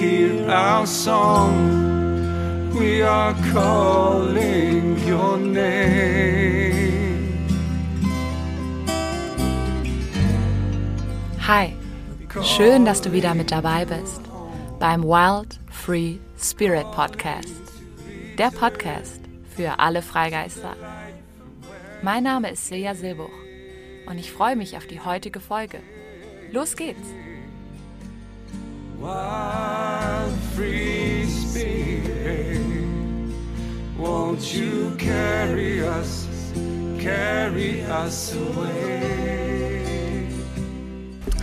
hear our song. We are calling your name. Hi, schön, dass du wieder mit dabei bist beim Wild Free Spirit Podcast. Der Podcast für alle Freigeister. Mein Name ist Silja Silbuch und ich freue mich auf die heutige Folge. Los geht's! Wild free spirit, won't you carry us, carry us away?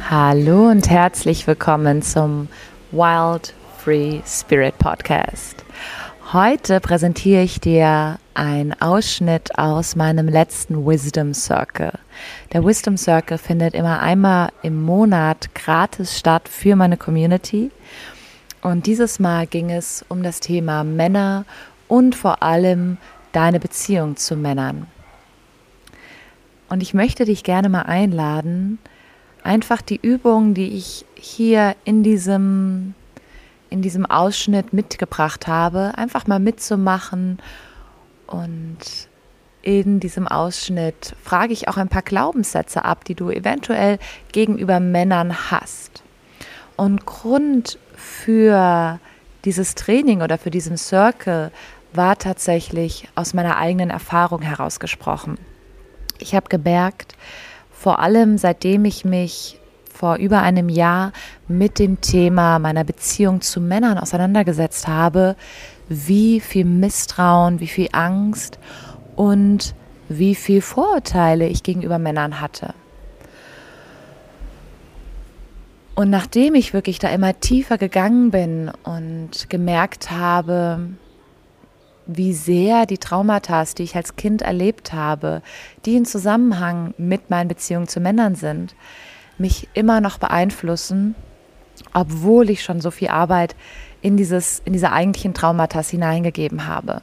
Hallo und herzlich willkommen zum Wild Free Spirit Podcast. Heute präsentiere ich dir einen Ausschnitt aus meinem letzten Wisdom Circle. Der Wisdom Circle findet immer einmal im Monat gratis statt für meine Community. Und dieses Mal ging es um das Thema Männer und vor allem deine Beziehung zu Männern. Und ich möchte dich gerne mal einladen, einfach die Übungen, die ich hier in diesem in diesem Ausschnitt mitgebracht habe, einfach mal mitzumachen. Und in diesem Ausschnitt frage ich auch ein paar Glaubenssätze ab, die du eventuell gegenüber Männern hast. Und Grund für dieses Training oder für diesen Circle war tatsächlich aus meiner eigenen Erfahrung herausgesprochen. Ich habe gemerkt, vor allem seitdem ich mich vor über einem Jahr mit dem Thema meiner Beziehung zu Männern auseinandergesetzt habe, wie viel Misstrauen, wie viel Angst und wie viel Vorurteile ich gegenüber Männern hatte. Und nachdem ich wirklich da immer tiefer gegangen bin und gemerkt habe, wie sehr die Traumata, die ich als Kind erlebt habe, die in Zusammenhang mit meinen Beziehungen zu Männern sind, mich immer noch beeinflussen, obwohl ich schon so viel Arbeit in, dieses, in diese eigentlichen Traumata hineingegeben habe.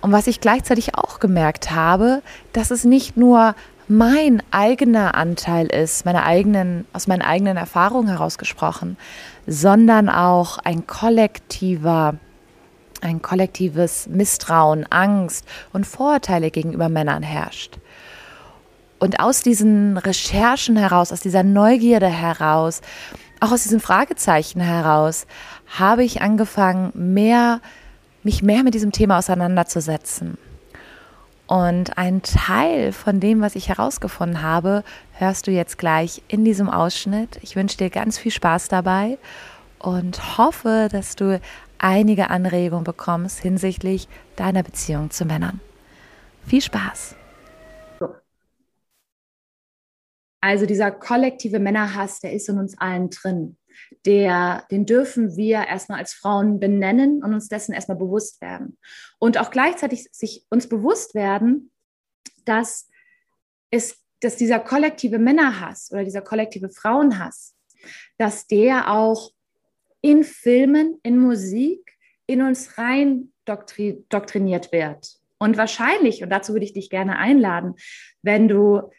Und was ich gleichzeitig auch gemerkt habe, dass es nicht nur mein eigener Anteil ist, meine eigenen, aus meinen eigenen Erfahrungen herausgesprochen, sondern auch ein kollektiver, ein kollektives Misstrauen, Angst und Vorurteile gegenüber Männern herrscht. Und aus diesen Recherchen heraus, aus dieser Neugierde heraus, auch aus diesen Fragezeichen heraus, habe ich angefangen, mehr, mich mehr mit diesem Thema auseinanderzusetzen. Und ein Teil von dem, was ich herausgefunden habe, hörst du jetzt gleich in diesem Ausschnitt. Ich wünsche dir ganz viel Spaß dabei und hoffe, dass du einige Anregungen bekommst hinsichtlich deiner Beziehung zu Männern. Viel Spaß! Also dieser kollektive Männerhass, der ist in uns allen drin. Der, den dürfen wir erstmal als Frauen benennen und uns dessen erstmal bewusst werden. Und auch gleichzeitig sich uns bewusst werden, dass, es, dass dieser kollektive Männerhass oder dieser kollektive Frauenhass, dass der auch in Filmen, in Musik, in uns rein doktri doktriniert wird. Und wahrscheinlich, und dazu würde ich dich gerne einladen, wenn du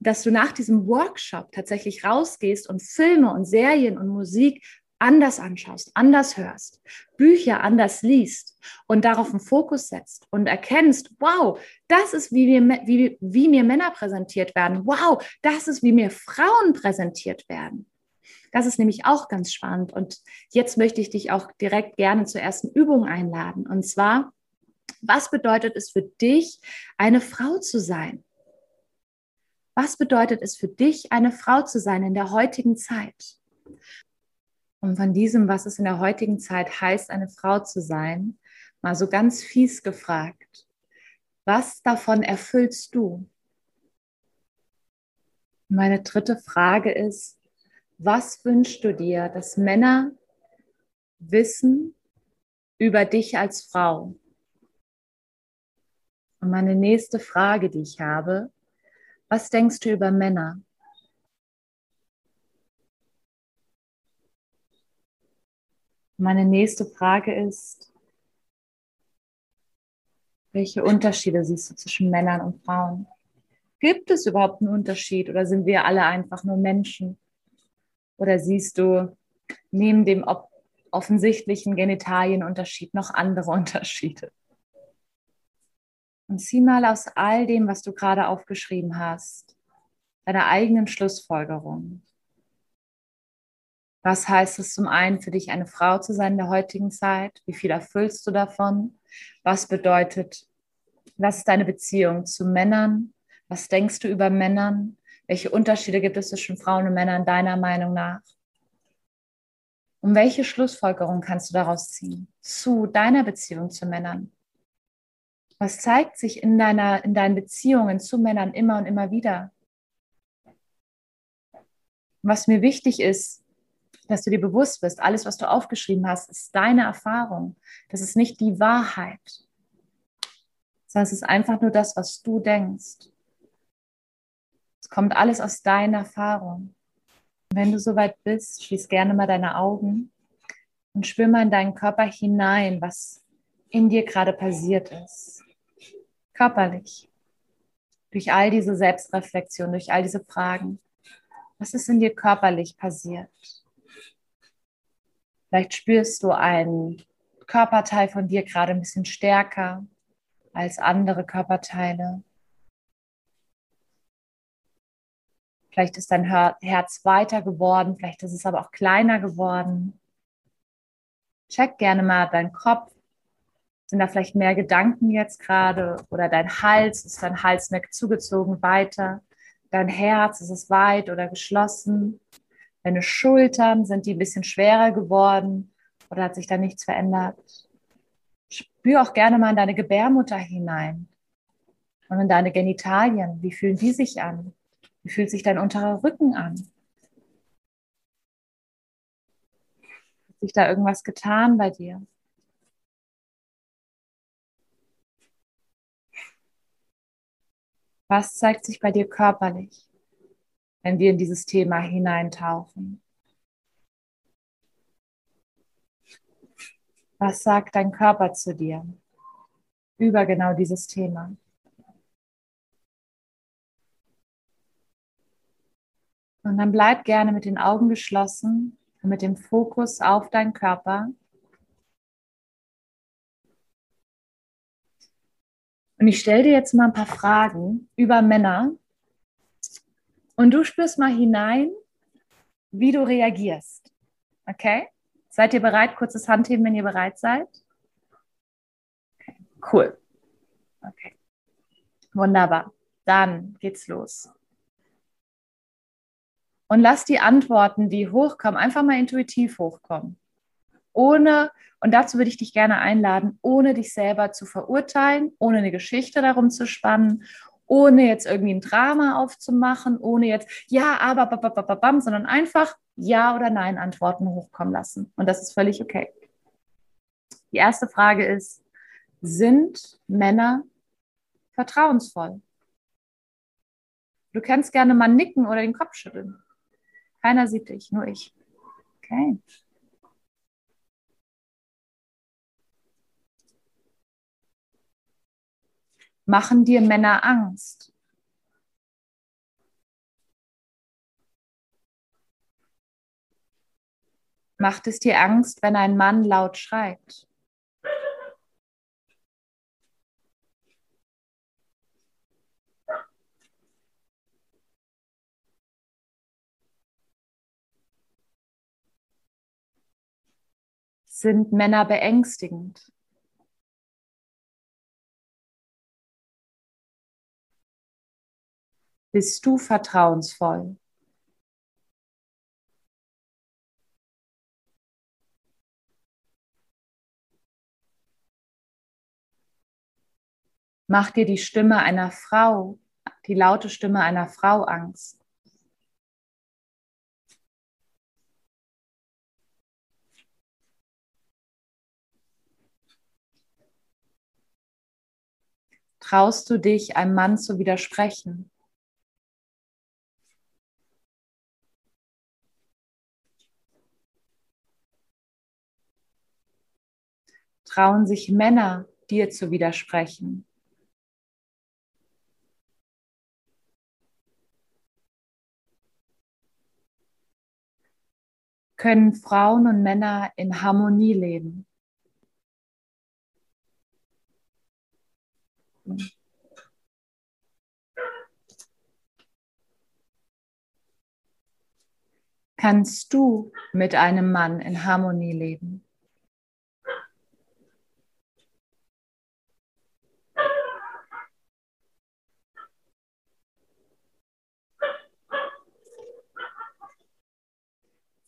dass du nach diesem Workshop tatsächlich rausgehst und Filme und Serien und Musik anders anschaust, anders hörst, Bücher anders liest und darauf einen Fokus setzt und erkennst, wow, das ist, wie mir, wie, wie mir Männer präsentiert werden. Wow, das ist, wie mir Frauen präsentiert werden. Das ist nämlich auch ganz spannend. Und jetzt möchte ich dich auch direkt gerne zur ersten Übung einladen. Und zwar, was bedeutet es für dich, eine Frau zu sein? Was bedeutet es für dich, eine Frau zu sein in der heutigen Zeit? Und von diesem, was es in der heutigen Zeit heißt, eine Frau zu sein, mal so ganz fies gefragt, was davon erfüllst du? Meine dritte Frage ist, was wünschst du dir, dass Männer wissen über dich als Frau? Und meine nächste Frage, die ich habe, was denkst du über Männer? Meine nächste Frage ist, welche Unterschiede siehst du zwischen Männern und Frauen? Gibt es überhaupt einen Unterschied oder sind wir alle einfach nur Menschen? Oder siehst du neben dem offensichtlichen Genitalienunterschied noch andere Unterschiede. Und zieh mal aus all dem, was du gerade aufgeschrieben hast, deine eigenen Schlussfolgerungen. Was heißt es zum einen für dich, eine Frau zu sein in der heutigen Zeit? Wie viel erfüllst du davon? Was bedeutet, was ist deine Beziehung zu Männern? Was denkst du über Männern? Welche Unterschiede gibt es zwischen Frauen und Männern deiner Meinung nach? Und welche Schlussfolgerung kannst du daraus ziehen zu deiner Beziehung zu Männern? Was zeigt sich in, deiner, in deinen Beziehungen zu Männern immer und immer wieder? Was mir wichtig ist, dass du dir bewusst bist, alles, was du aufgeschrieben hast, ist deine Erfahrung. Das ist nicht die Wahrheit, sondern es ist einfach nur das, was du denkst. Es kommt alles aus deiner Erfahrung. Und wenn du soweit bist, schließ gerne mal deine Augen und spür mal in deinen Körper hinein, was in dir gerade passiert ist. Körperlich. Durch all diese Selbstreflexion, durch all diese Fragen. Was ist in dir körperlich passiert? Vielleicht spürst du einen Körperteil von dir gerade ein bisschen stärker als andere Körperteile. Vielleicht ist dein Herz weiter geworden, vielleicht ist es aber auch kleiner geworden. Check gerne mal deinen Kopf. Sind da vielleicht mehr Gedanken jetzt gerade? Oder dein Hals, ist dein Hals mehr zugezogen weiter? Dein Herz, ist es weit oder geschlossen? Deine Schultern, sind die ein bisschen schwerer geworden? Oder hat sich da nichts verändert? Spür auch gerne mal in deine Gebärmutter hinein und in deine Genitalien. Wie fühlen die sich an? Wie fühlt sich dein unterer Rücken an? Hat sich da irgendwas getan bei dir? Was zeigt sich bei dir körperlich, wenn wir in dieses Thema hineintauchen? Was sagt dein Körper zu dir über genau dieses Thema? Und dann bleib gerne mit den Augen geschlossen und mit dem Fokus auf deinen Körper. Und ich stelle dir jetzt mal ein paar Fragen über Männer. Und du spürst mal hinein, wie du reagierst. Okay? Seid ihr bereit? Kurzes Handheben, wenn ihr bereit seid. Okay. Cool. Okay. Wunderbar. Dann geht's los. Und lass die Antworten, die hochkommen, einfach mal intuitiv hochkommen. Ohne, und dazu würde ich dich gerne einladen, ohne dich selber zu verurteilen, ohne eine Geschichte darum zu spannen, ohne jetzt irgendwie ein Drama aufzumachen, ohne jetzt ja, aber, bam, sondern einfach Ja oder Nein Antworten hochkommen lassen. Und das ist völlig okay. Die erste Frage ist, sind Männer vertrauensvoll? Du kannst gerne mal nicken oder den Kopf schütteln. Keiner sieht dich, nur ich. Okay. Machen dir Männer Angst? Macht es dir Angst, wenn ein Mann laut schreit? Sind Männer beängstigend? Bist du vertrauensvoll? Macht dir die Stimme einer Frau, die laute Stimme einer Frau Angst? Traust du dich, einem Mann zu widersprechen? Trauen sich Männer, dir zu widersprechen? können Frauen und Männer in Harmonie leben. Kannst du mit einem Mann in Harmonie leben?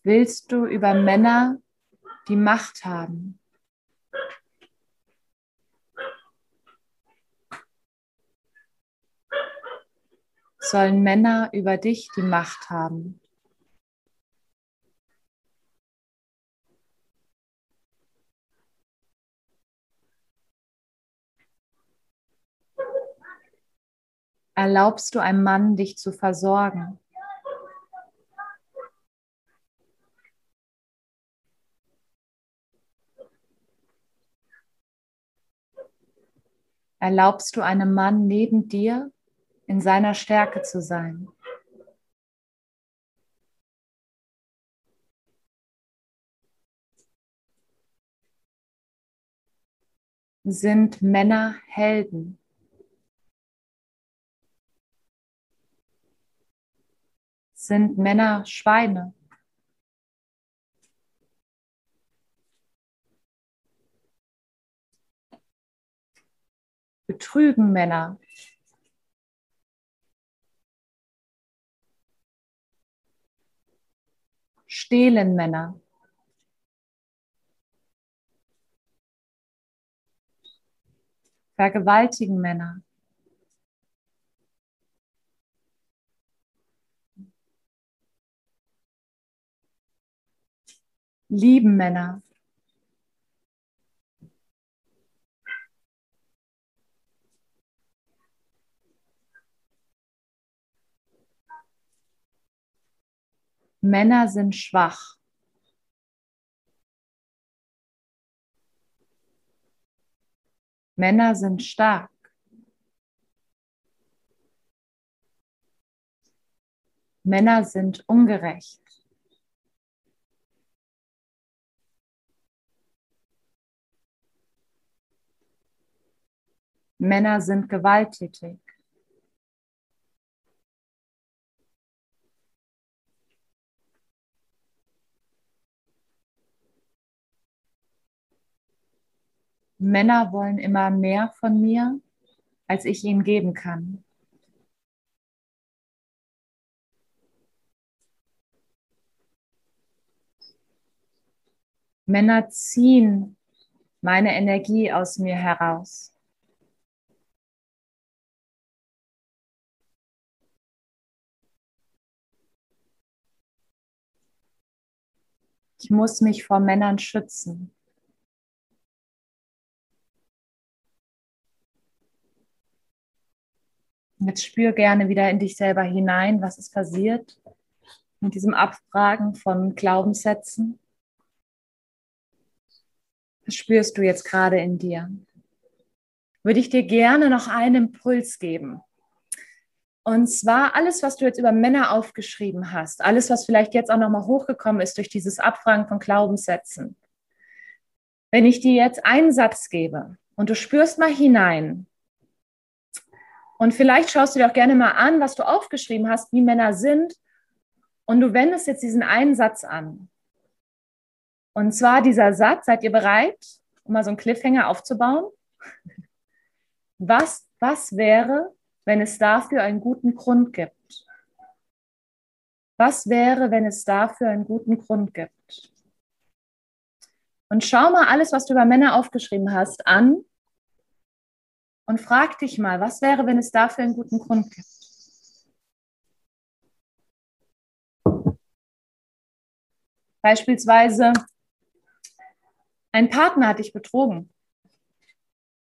Willst du über Männer die Macht haben? Sollen Männer über dich die Macht haben? Erlaubst du einem Mann, dich zu versorgen? Erlaubst du einem Mann neben dir in seiner Stärke zu sein? Sind Männer Helden? Sind Männer Schweine? Betrügen Männer. Stehlen Männer. Vergewaltigen Männer. Lieben Männer. Männer sind schwach. Männer sind stark. Männer sind ungerecht. Männer sind gewalttätig. Männer wollen immer mehr von mir, als ich ihnen geben kann. Männer ziehen meine Energie aus mir heraus. Ich muss mich vor Männern schützen. Jetzt spür gerne wieder in dich selber hinein, was ist passiert mit diesem Abfragen von Glaubenssätzen. Was spürst du jetzt gerade in dir? Würde ich dir gerne noch einen Impuls geben. Und zwar alles, was du jetzt über Männer aufgeschrieben hast, alles, was vielleicht jetzt auch nochmal hochgekommen ist durch dieses Abfragen von Glaubenssätzen. Wenn ich dir jetzt einen Satz gebe und du spürst mal hinein, und vielleicht schaust du dir auch gerne mal an, was du aufgeschrieben hast, wie Männer sind. Und du wendest jetzt diesen einen Satz an. Und zwar dieser Satz, seid ihr bereit, um mal so einen Cliffhanger aufzubauen? Was, was wäre, wenn es dafür einen guten Grund gibt? Was wäre, wenn es dafür einen guten Grund gibt? Und schau mal alles, was du über Männer aufgeschrieben hast, an und frag dich mal, was wäre, wenn es dafür einen guten Grund gibt? Beispielsweise, ein Partner hat dich betrogen.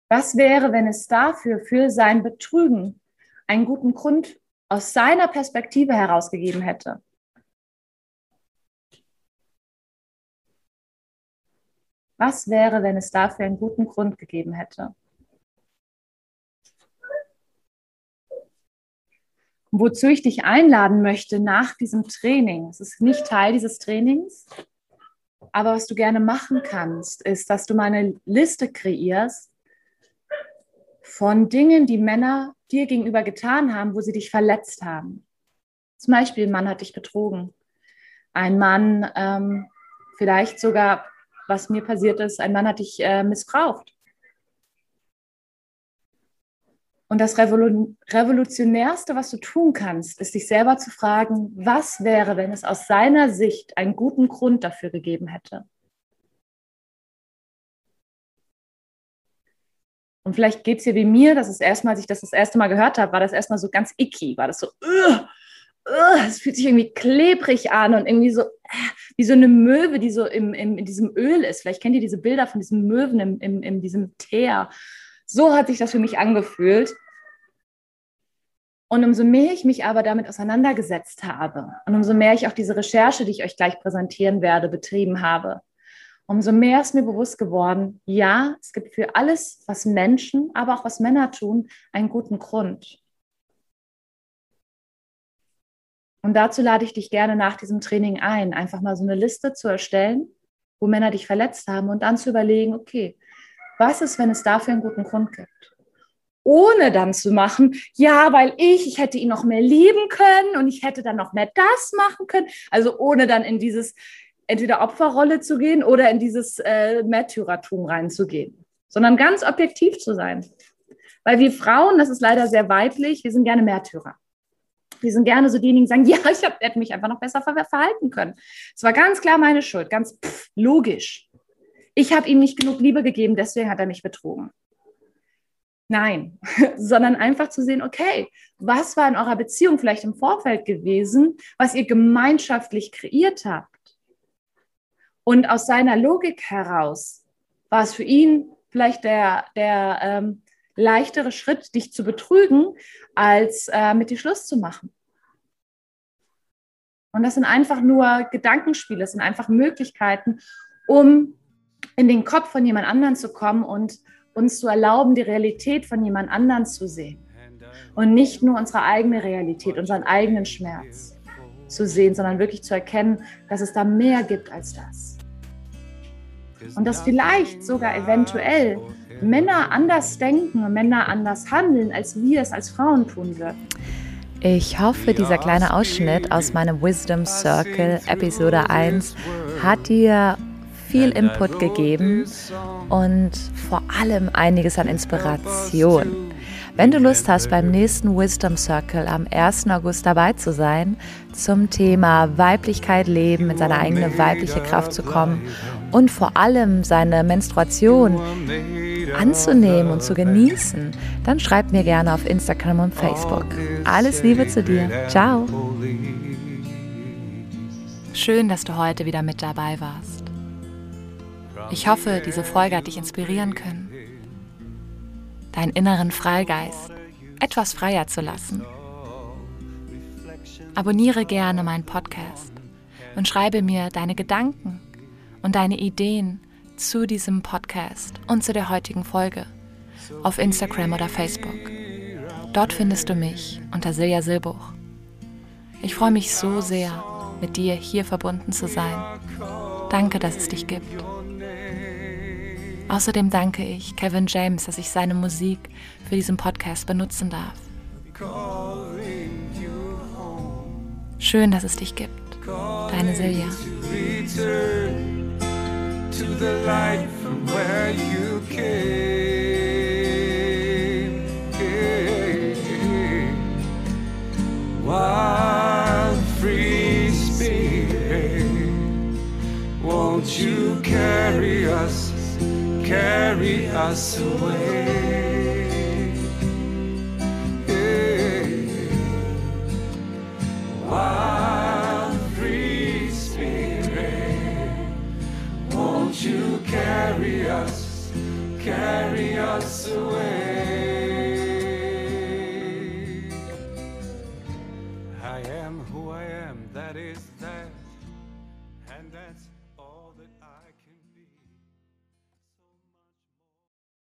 Was wäre, wenn es dafür, für sein Betrügen, einen guten Grund aus seiner Perspektive herausgegeben hätte? Was wäre, wenn es dafür einen guten Grund gegeben hätte? Wozu ich dich einladen möchte nach diesem Training. Es ist nicht Teil dieses Trainings, Aber was du gerne machen kannst, ist, dass du mal eine Liste kreierst von Dingen, die Männer dir gegenüber getan haben, wo sie dich verletzt haben. Zum Beispiel, ein Mann hat dich betrogen. Ein Mann, ähm, vielleicht sogar, was mir passiert ist, ein Mann hat dich äh, missbraucht. Und das Revolutionärste, was du tun kannst, ist dich selber zu fragen, was wäre, wenn es aus seiner Sicht einen guten Grund dafür gegeben hätte? Und vielleicht geht es dir wie mir, dass es erstmal, als ich das das erste Mal gehört habe, war das erstmal so ganz icky, war das so, es fühlt sich irgendwie klebrig an und irgendwie so wie so eine Möwe, die so im, im, in diesem Öl ist. Vielleicht kennt ihr diese Bilder von diesen Möwen im, im, in diesem Teer. So hat sich das für mich angefühlt. Und umso mehr ich mich aber damit auseinandergesetzt habe und umso mehr ich auch diese Recherche, die ich euch gleich präsentieren werde, betrieben habe, umso mehr ist mir bewusst geworden, ja, es gibt für alles, was Menschen, aber auch was Männer tun, einen guten Grund. Und dazu lade ich dich gerne nach diesem Training ein, einfach mal so eine Liste zu erstellen, wo Männer dich verletzt haben und dann zu überlegen, okay, was ist, wenn es dafür einen guten Grund gibt? Ohne dann zu machen, ja, weil ich, ich hätte ihn noch mehr lieben können und ich hätte dann noch mehr das machen können. Also ohne dann in dieses, entweder Opferrolle zu gehen oder in dieses äh, Märtyrertum reinzugehen, sondern ganz objektiv zu sein. Weil wir Frauen, das ist leider sehr weiblich, wir sind gerne Märtyrer. Wir sind gerne so diejenigen, die sagen, ja, ich hab, hätte mich einfach noch besser verhalten können. Es war ganz klar meine Schuld, ganz pff, logisch. Ich habe ihm nicht genug Liebe gegeben, deswegen hat er mich betrogen. Nein, sondern einfach zu sehen, okay, was war in eurer Beziehung vielleicht im Vorfeld gewesen, was ihr gemeinschaftlich kreiert habt? Und aus seiner Logik heraus war es für ihn vielleicht der, der ähm, leichtere Schritt, dich zu betrügen, als äh, mit dir Schluss zu machen. Und das sind einfach nur Gedankenspiele, das sind einfach Möglichkeiten, um in den Kopf von jemand anderen zu kommen und uns zu erlauben, die Realität von jemand anderen zu sehen. Und nicht nur unsere eigene Realität, unseren eigenen Schmerz zu sehen, sondern wirklich zu erkennen, dass es da mehr gibt als das. Und dass vielleicht sogar eventuell Männer anders denken und Männer anders handeln, als wir es als Frauen tun würden. Ich hoffe, dieser kleine Ausschnitt aus meinem Wisdom Circle Episode 1 hat dir viel Input gegeben und vor allem einiges an Inspiration. Wenn du Lust hast, beim nächsten Wisdom Circle am 1. August dabei zu sein, zum Thema Weiblichkeit leben, in seine eigene weibliche Kraft zu kommen und vor allem seine Menstruation anzunehmen und zu genießen, dann schreib mir gerne auf Instagram und Facebook. Alles Liebe zu dir. Ciao. Schön, dass du heute wieder mit dabei warst. Ich hoffe, diese Folge hat dich inspirieren können, deinen inneren Freigeist etwas freier zu lassen. Abonniere gerne meinen Podcast und schreibe mir deine Gedanken und deine Ideen zu diesem Podcast und zu der heutigen Folge auf Instagram oder Facebook. Dort findest du mich unter Silja Silbuch. Ich freue mich so sehr, mit dir hier verbunden zu sein. Danke, dass es dich gibt. Außerdem danke ich Kevin James, dass ich seine Musik für diesen Podcast benutzen darf. Schön, dass es dich gibt. Deine Silja. to the light from where you came. carry us away. Wild free spirit, won't you carry us, carry us away?